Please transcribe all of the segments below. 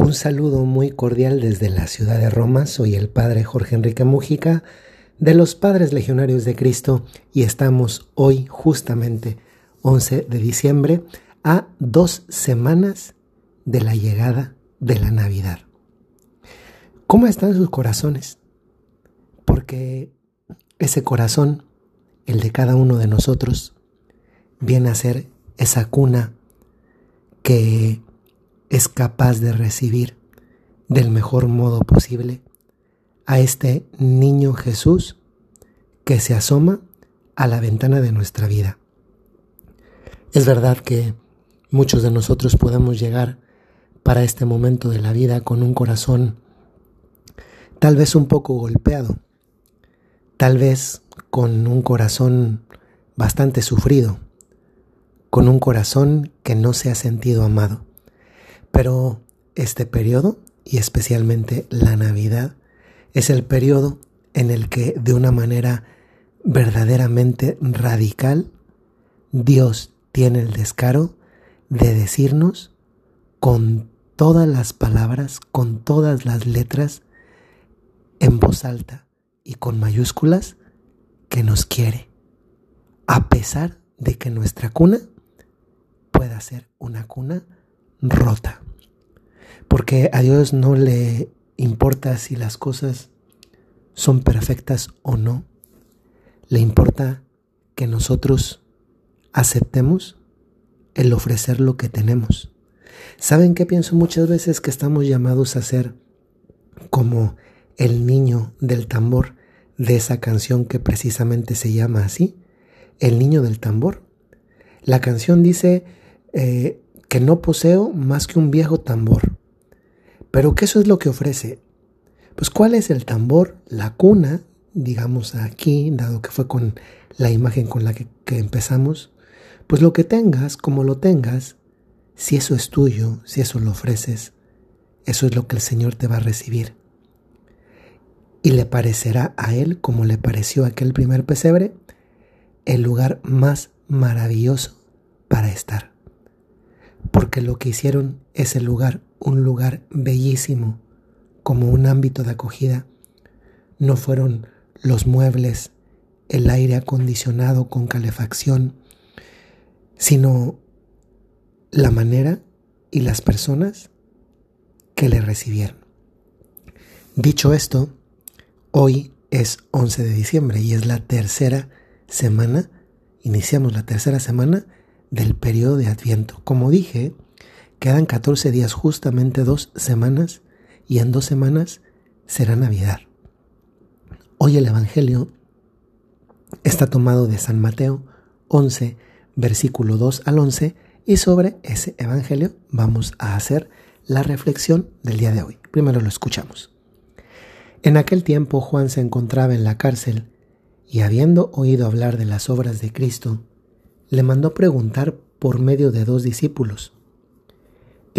Un saludo muy cordial desde la ciudad de Roma. Soy el padre Jorge Enrique Mújica de los Padres Legionarios de Cristo y estamos hoy justamente 11 de diciembre a dos semanas de la llegada de la Navidad. ¿Cómo están sus corazones? Porque ese corazón, el de cada uno de nosotros, viene a ser esa cuna que es capaz de recibir del mejor modo posible a este niño Jesús que se asoma a la ventana de nuestra vida. Es verdad que muchos de nosotros podemos llegar para este momento de la vida con un corazón tal vez un poco golpeado, tal vez con un corazón bastante sufrido, con un corazón que no se ha sentido amado. Pero este periodo, y especialmente la Navidad, es el periodo en el que de una manera verdaderamente radical Dios tiene el descaro de decirnos con todas las palabras, con todas las letras, en voz alta y con mayúsculas, que nos quiere, a pesar de que nuestra cuna pueda ser una cuna rota. Porque a Dios no le importa si las cosas son perfectas o no. Le importa que nosotros aceptemos el ofrecer lo que tenemos. ¿Saben qué pienso muchas veces que estamos llamados a ser como el niño del tambor de esa canción que precisamente se llama así? El niño del tambor. La canción dice, eh, que no poseo más que un viejo tambor. Pero ¿qué eso es lo que ofrece? Pues ¿cuál es el tambor? La cuna, digamos aquí, dado que fue con la imagen con la que, empezamos, pues lo que tengas, como lo tengas, si eso es tuyo, si eso lo ofreces, eso es lo que el Señor te va a recibir. Y le parecerá a Él, como le pareció aquel primer pesebre, el lugar más maravilloso para estar porque lo que hicieron ese lugar un lugar bellísimo, como un ámbito de acogida. No fueron los muebles, el aire acondicionado con calefacción, sino la manera y las personas que le recibieron. Dicho esto, hoy es 11 de diciembre y es la tercera semana, iniciamos la tercera semana del periodo de Adviento. Como dije, quedan 14 días, justamente dos semanas, y en dos semanas será Navidad. Hoy el Evangelio está tomado de San Mateo 11, versículo 2 al 11, y sobre ese Evangelio vamos a hacer la reflexión del día de hoy. Primero lo escuchamos. En aquel tiempo Juan se encontraba en la cárcel y habiendo oído hablar de las obras de Cristo, le mandó preguntar por medio de dos discípulos,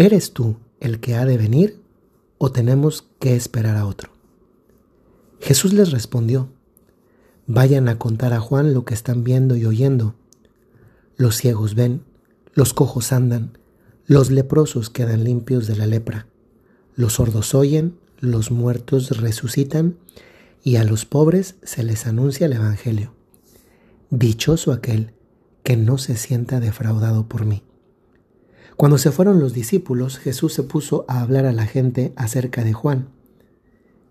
¿eres tú el que ha de venir o tenemos que esperar a otro? Jesús les respondió, vayan a contar a Juan lo que están viendo y oyendo. Los ciegos ven, los cojos andan, los leprosos quedan limpios de la lepra, los sordos oyen, los muertos resucitan y a los pobres se les anuncia el Evangelio. Dichoso aquel que no se sienta defraudado por mí. Cuando se fueron los discípulos, Jesús se puso a hablar a la gente acerca de Juan.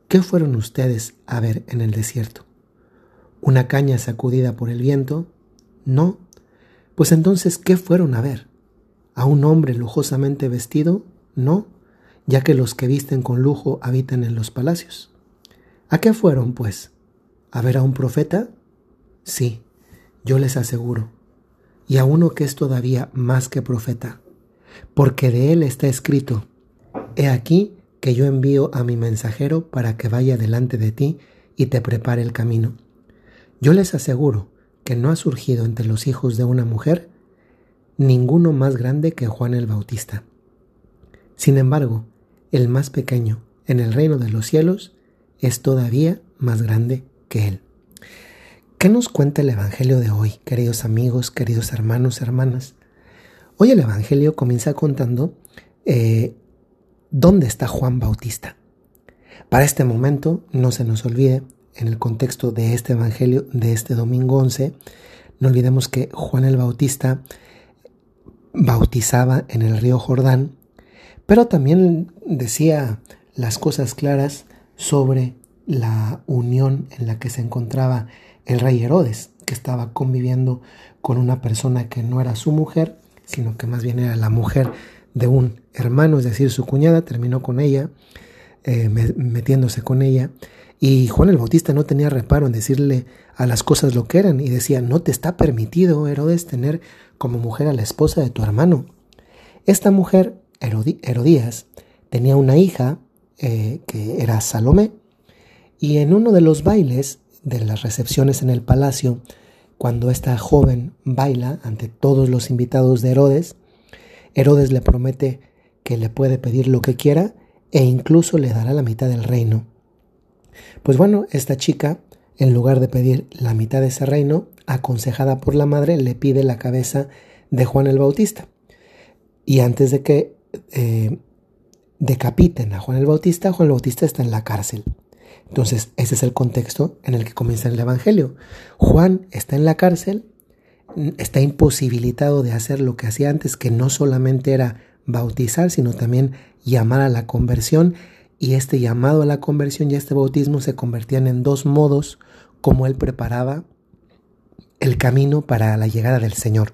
¿Qué fueron ustedes a ver en el desierto? ¿Una caña sacudida por el viento? No. Pues entonces, ¿qué fueron a ver? ¿A un hombre lujosamente vestido? No, ya que los que visten con lujo habitan en los palacios. ¿A qué fueron, pues? ¿A ver a un profeta? Sí, yo les aseguro y a uno que es todavía más que profeta, porque de él está escrito, He aquí que yo envío a mi mensajero para que vaya delante de ti y te prepare el camino. Yo les aseguro que no ha surgido entre los hijos de una mujer ninguno más grande que Juan el Bautista. Sin embargo, el más pequeño en el reino de los cielos es todavía más grande que él. ¿Qué nos cuenta el Evangelio de hoy, queridos amigos, queridos hermanos, hermanas? Hoy el Evangelio comienza contando eh, ¿dónde está Juan Bautista? Para este momento, no se nos olvide, en el contexto de este Evangelio de este domingo 11, no olvidemos que Juan el Bautista bautizaba en el río Jordán, pero también decía las cosas claras sobre la unión en la que se encontraba el rey Herodes, que estaba conviviendo con una persona que no era su mujer, sino que más bien era la mujer de un hermano, es decir, su cuñada, terminó con ella, eh, metiéndose con ella. Y Juan el Bautista no tenía reparo en decirle a las cosas lo que eran y decía, no te está permitido, Herodes, tener como mujer a la esposa de tu hermano. Esta mujer, Herodías, tenía una hija eh, que era Salomé y en uno de los bailes de las recepciones en el palacio, cuando esta joven baila ante todos los invitados de Herodes, Herodes le promete que le puede pedir lo que quiera e incluso le dará la mitad del reino. Pues bueno, esta chica, en lugar de pedir la mitad de ese reino, aconsejada por la madre, le pide la cabeza de Juan el Bautista. Y antes de que eh, decapiten a Juan el Bautista, Juan el Bautista está en la cárcel. Entonces, ese es el contexto en el que comienza el Evangelio. Juan está en la cárcel, está imposibilitado de hacer lo que hacía antes, que no solamente era bautizar, sino también llamar a la conversión. Y este llamado a la conversión y este bautismo se convertían en dos modos como él preparaba el camino para la llegada del Señor.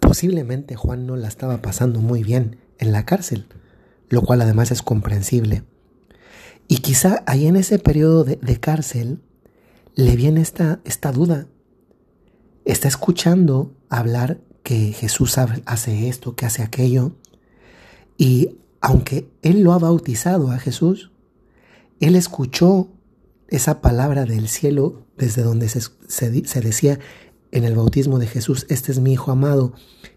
Posiblemente Juan no la estaba pasando muy bien en la cárcel, lo cual además es comprensible. Y quizá ahí en ese periodo de, cárcel le viene esta, esta duda. Está escuchando hablar que Jesús hace esto, que hace aquello. Y aunque él lo ha bautizado a Jesús, él escuchó esa palabra del cielo desde donde se, se, decía en el bautismo de Jesús, este es mi Hijo amado,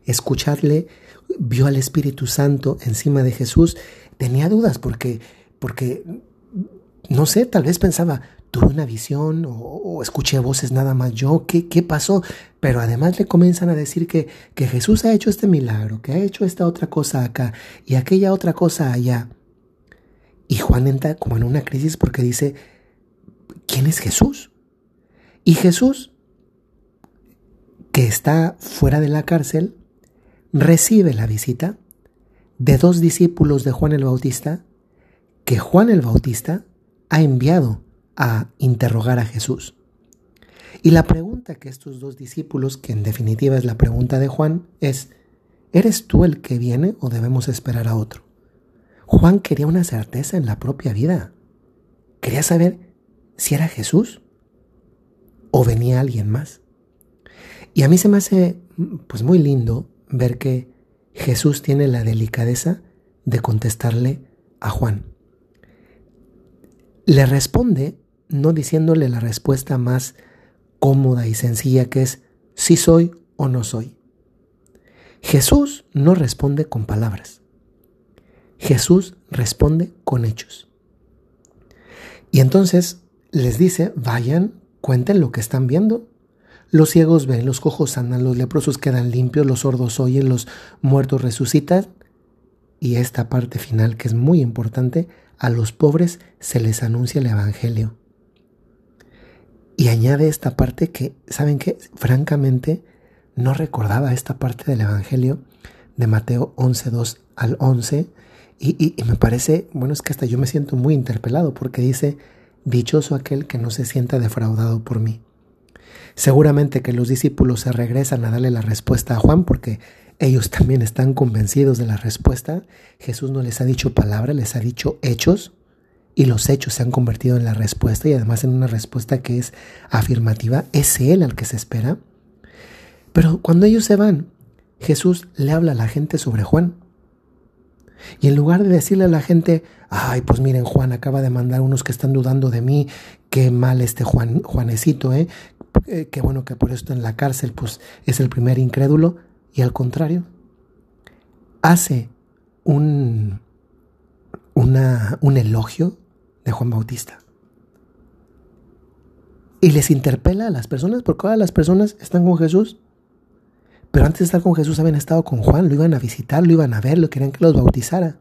escucharle, vio al Espíritu Santo encima de Jesús, tenía dudas porque, porque no sé, tal vez pensaba, tuve una visión o, escuché voces nada más yo, ¿qué, ¿qué, pasó? Pero además le comienzan a decir que, que Jesús ha hecho este milagro, que ha hecho esta otra cosa acá y aquella otra cosa allá. Y Juan entra como en una crisis porque dice, ¿quién es Jesús? Y Jesús, que está fuera de la cárcel, recibe la visita de dos discípulos de Juan el Bautista, que Juan el Bautista ha enviado a interrogar a Jesús. Y la pregunta que estos dos discípulos, que en definitiva es la pregunta de Juan, es, ¿eres tú el que viene o debemos esperar a otro? Juan quería una certeza en la propia vida. Quería saber si era Jesús o venía alguien más. Y a mí se me hace pues muy lindo ver que Jesús tiene la delicadeza de contestarle a Juan. Le responde no diciéndole la respuesta más cómoda y sencilla que es si soy o no soy. Jesús no responde con palabras. Jesús responde con hechos. Y entonces les dice, vayan, cuenten lo que están viendo. Los ciegos ven, los cojos andan, los leprosos quedan limpios, los sordos oyen, los muertos resucitan. Y esta parte final que es muy importante, a los pobres se les anuncia el Evangelio. Y añade esta parte que, ¿saben qué? Francamente, no recordaba esta parte del Evangelio de Mateo 11, 2 al 11. Y, y, me parece, bueno, es que hasta yo me siento muy interpelado porque dice, dichoso aquel que no se sienta defraudado por mí. Seguramente que los discípulos se regresan a darle la respuesta a Juan porque ellos también están convencidos de la respuesta. Jesús no les ha dicho palabra, les ha dicho hechos y los hechos se han convertido en la respuesta y además en una respuesta que es afirmativa. Es Él al que se espera. Pero cuando ellos se van, Jesús le habla a la gente sobre Juan. Y en lugar de decirle a la gente, ay, pues miren, Juan acaba de mandar unos que están dudando de mí, qué mal este Juan, Juanecito, ¿eh? ¿eh? Qué bueno que por esto en la cárcel, pues es el primer incrédulo y al contrario, hace un, un elogio de Juan Bautista. Y les interpela a las personas porque ahora las personas están con Jesús. Pero antes de estar con Jesús habían estado con Juan, lo iban a visitar, lo iban a ver, lo querían que los bautizara.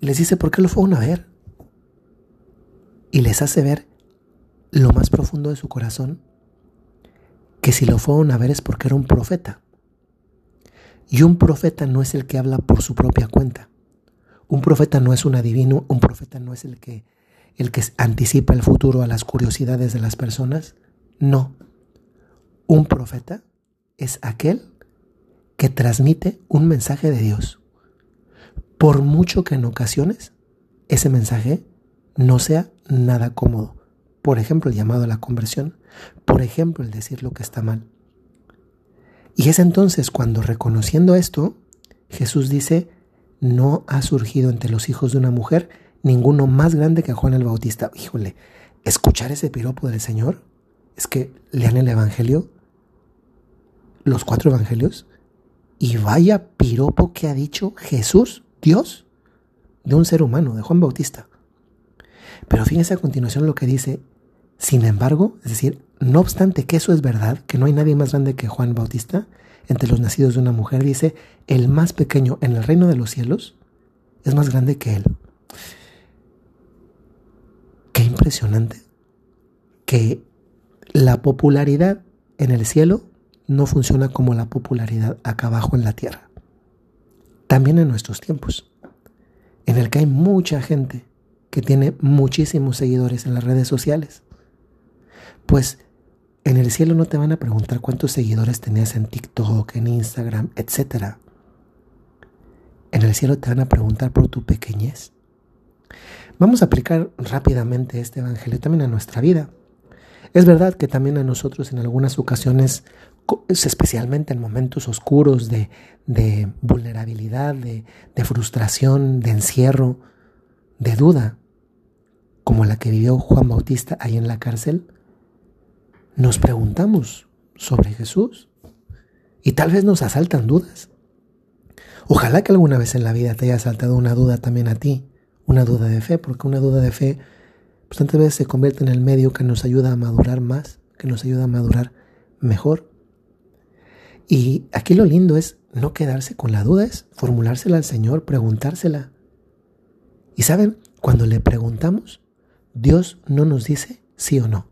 Les dice, ¿por qué lo fueron a ver? Y les hace ver lo más profundo de su corazón, que si lo fueron a ver es porque era un profeta. Y un profeta no es el que habla por su propia cuenta. Un profeta no es un adivino, un profeta no es el que, el que anticipa el futuro a las curiosidades de las personas. No. Un profeta es aquel que transmite un mensaje de Dios. Por mucho que en ocasiones ese mensaje no sea nada cómodo. Por ejemplo, el llamado a la conversión. Por ejemplo, el decir lo que está mal. Y es entonces cuando reconociendo esto, Jesús dice, no ha surgido entre los hijos de una mujer ninguno más grande que Juan el Bautista. Híjole, escuchar ese piropo del Señor es que lean el Evangelio, los cuatro Evangelios, y vaya piropo que ha dicho Jesús, Dios, de un ser humano, de Juan Bautista. Pero fíjense a continuación lo que dice, sin embargo, es decir, no obstante que eso es verdad, que no hay nadie más grande que Juan Bautista, entre los nacidos de una mujer, dice, el más pequeño en el reino de los cielos es más grande que él. Qué impresionante que la popularidad en el cielo no funciona como la popularidad acá abajo en la tierra. También en nuestros tiempos, en el que hay mucha gente que tiene muchísimos seguidores en las redes sociales. Pues en el cielo no te van a preguntar cuántos seguidores tenías en TikTok, en Instagram, etc. En el cielo te van a preguntar por tu pequeñez. Vamos a aplicar rápidamente este evangelio también a nuestra vida. Es verdad que también a nosotros en algunas ocasiones, especialmente en momentos oscuros de, vulnerabilidad, de, de frustración, de encierro, de duda, como la que vivió Juan Bautista ahí en la cárcel, nos preguntamos sobre Jesús y tal vez nos asaltan dudas. Ojalá que alguna vez en la vida te haya asaltado una duda también a ti, una duda de fe, porque una duda de fe pues tantas veces se convierte en el medio que nos ayuda a madurar más, que nos ayuda a madurar mejor. Y aquí lo lindo es no quedarse con la duda, es formulársela al Señor, preguntársela. Y saben, cuando le preguntamos, Dios no nos dice sí o no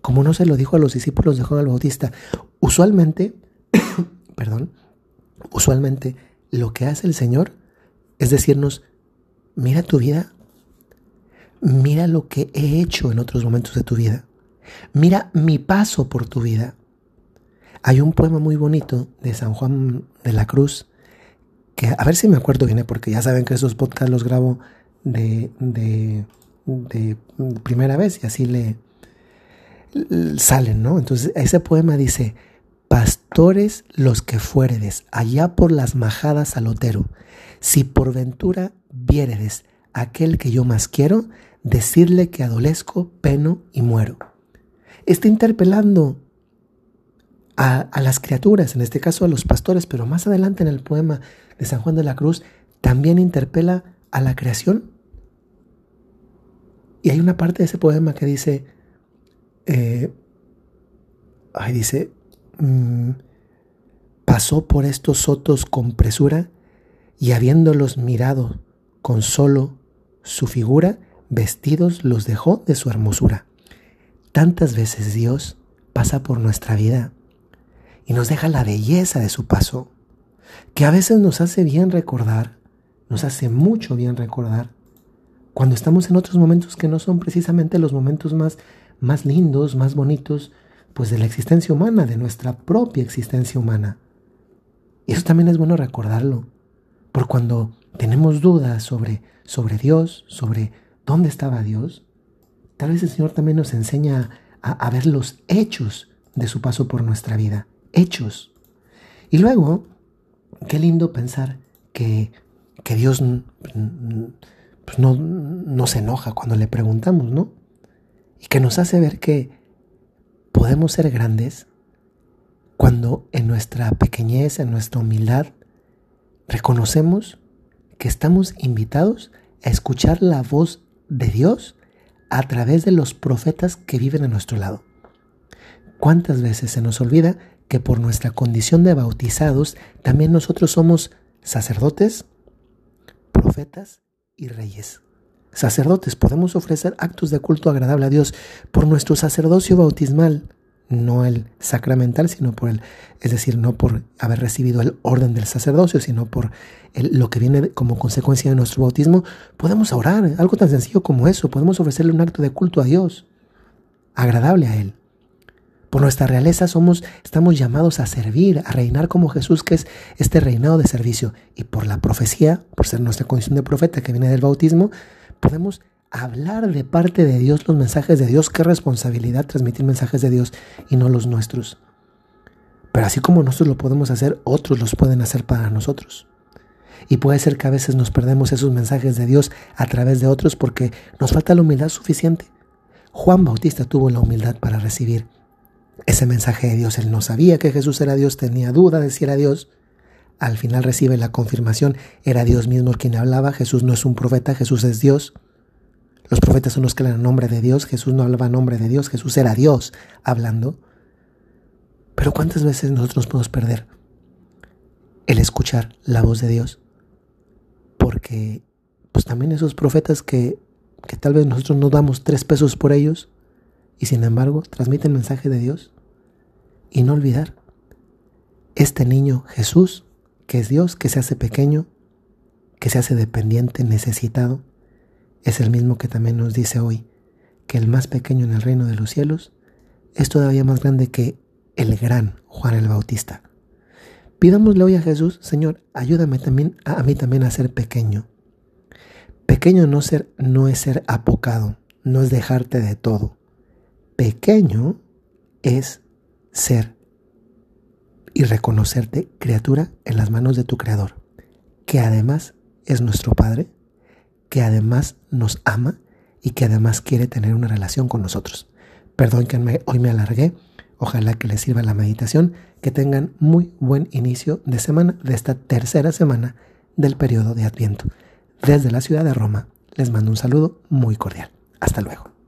como no se lo dijo a los discípulos de Juan el Bautista. Usualmente, perdón, usualmente lo que hace el Señor es decirnos, mira tu vida, mira lo que he hecho en otros momentos de tu vida, mira mi paso por tu vida. Hay un poema muy bonito de San Juan de la Cruz, que a ver si me acuerdo bien, ¿eh? porque ya saben que esos podcasts los grabo de, de, de primera vez y así le, salen, ¿no? Entonces ese poema dice, pastores los que fueredes, allá por las majadas al otero, si por ventura viéredes aquel que yo más quiero, decirle que adolezco, peno y muero. Está interpelando a, las criaturas, en este caso a los pastores, pero más adelante en el poema de San Juan de la Cruz también interpela a la creación. Y hay una parte de ese poema que dice, eh, ahí dice, mm, pasó por estos sotos con presura y habiéndolos mirado con solo su figura, vestidos los dejó de su hermosura. Tantas veces Dios pasa por nuestra vida y nos deja la belleza de su paso, que a veces nos hace bien recordar, nos hace mucho bien recordar, cuando estamos en otros momentos que no son precisamente los momentos más más lindos, más bonitos, pues de la existencia humana, de nuestra propia existencia humana. Y eso también es bueno recordarlo, por cuando tenemos dudas sobre, sobre Dios, sobre dónde estaba Dios, tal vez el Señor también nos enseña a, ver los hechos de su paso por nuestra vida, hechos. Y luego, qué lindo pensar que, que Dios pues no, no se enoja cuando le preguntamos, ¿no? Y que nos hace ver que podemos ser grandes cuando en nuestra pequeñez, en nuestra humildad, reconocemos que estamos invitados a escuchar la voz de Dios a través de los profetas que viven a nuestro lado. ¿Cuántas veces se nos olvida que por nuestra condición de bautizados, también nosotros somos sacerdotes, profetas y reyes. Sacerdotes, podemos ofrecer actos de culto agradable a Dios por nuestro sacerdocio bautismal, no el sacramental, sino por el, es decir, no por haber recibido el orden del sacerdocio, sino por lo que viene como consecuencia de nuestro bautismo, podemos orar, algo tan sencillo como eso, podemos ofrecerle un acto de culto a Dios, agradable a Él. Por nuestra realeza somos, estamos llamados a servir, a reinar como Jesús, que es este reinado de servicio. Y por la profecía, por ser nuestra condición de profeta que viene del bautismo, podemos hablar de parte de Dios los mensajes de Dios. Qué responsabilidad transmitir mensajes de Dios y no los nuestros. Pero así como nosotros lo podemos hacer, otros los pueden hacer para nosotros. Y puede ser que a veces nos perdemos esos mensajes de Dios a través de otros porque nos falta la humildad suficiente. Juan Bautista tuvo la humildad para recibir ese mensaje de Dios. Él no sabía que Jesús era Dios, tenía duda de si era Dios. Al final recibe la confirmación, era Dios mismo quien hablaba, Jesús no es un profeta, Jesús es Dios. Los profetas son los que hablan nombre de Dios, Jesús no hablaba nombre de Dios, Jesús era Dios hablando. Pero ¿cuántas veces nosotros nos podemos perder el escuchar la voz de Dios? Porque pues también esos profetas que, que tal vez nosotros nos damos tres pesos por ellos, y sin embargo transmite el mensaje de Dios. Y no olvidar, este niño Jesús, que es Dios, que se hace pequeño, que se hace dependiente, necesitado, es el mismo que también nos dice hoy que el más pequeño en el reino de los cielos es todavía más grande que el gran Juan el Bautista. Pidámosle hoy a Jesús, Señor, ayúdame también a, mí también a ser pequeño. Pequeño no, ser, no es ser apocado, no es dejarte de todo pequeño es ser y reconocerte criatura en las manos de tu Creador, que además es nuestro Padre, que además nos ama y que además quiere tener una relación con nosotros. Perdón que hoy me alargué, ojalá que les sirva la meditación, que tengan muy buen inicio de semana, de esta tercera semana del periodo de Adviento. Desde la ciudad de Roma les mando un saludo muy cordial. Hasta luego.